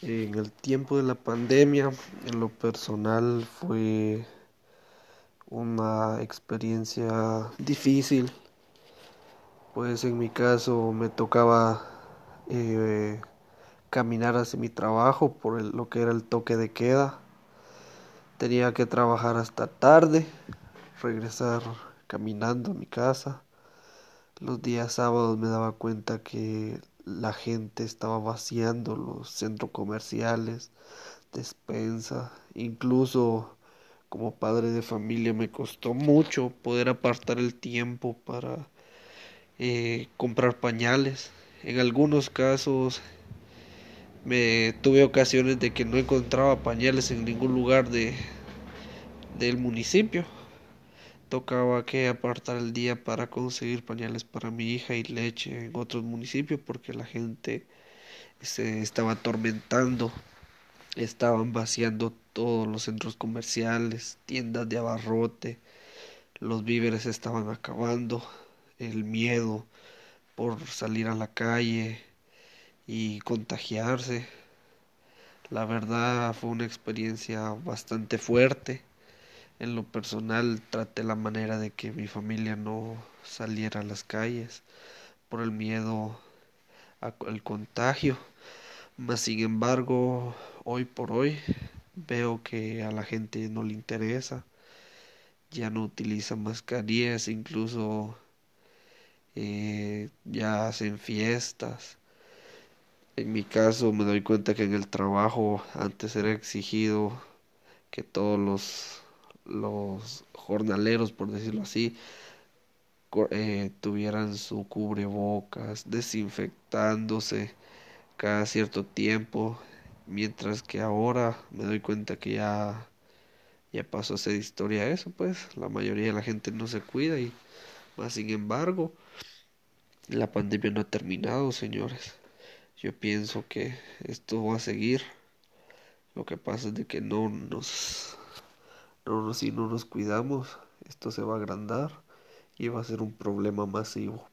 En el tiempo de la pandemia, en lo personal, fue una experiencia difícil, pues en mi caso me tocaba eh, caminar hacia mi trabajo por lo que era el toque de queda. Tenía que trabajar hasta tarde, regresar caminando a mi casa. Los días sábados me daba cuenta que la gente estaba vaciando los centros comerciales, despensa, incluso como padre de familia me costó mucho poder apartar el tiempo para eh, comprar pañales. En algunos casos me tuve ocasiones de que no encontraba pañales en ningún lugar de del municipio tocaba que apartar el día para conseguir pañales para mi hija y leche en otros municipios porque la gente se estaba atormentando, estaban vaciando todos los centros comerciales, tiendas de abarrote, los víveres estaban acabando, el miedo por salir a la calle y contagiarse. La verdad fue una experiencia bastante fuerte en lo personal traté la manera de que mi familia no saliera a las calles por el miedo al contagio. Mas sin embargo, hoy por hoy veo que a la gente no le interesa. Ya no utiliza mascarillas, incluso eh, ya hacen fiestas. En mi caso me doy cuenta que en el trabajo antes era exigido que todos los los jornaleros, por decirlo así, eh, tuvieran su cubrebocas, desinfectándose cada cierto tiempo, mientras que ahora me doy cuenta que ya ya pasó a ser historia eso, pues la mayoría de la gente no se cuida y más sin embargo la pandemia no ha terminado, señores. Yo pienso que esto va a seguir. Lo que pasa es de que no nos no, si no nos cuidamos, esto se va a agrandar y va a ser un problema masivo.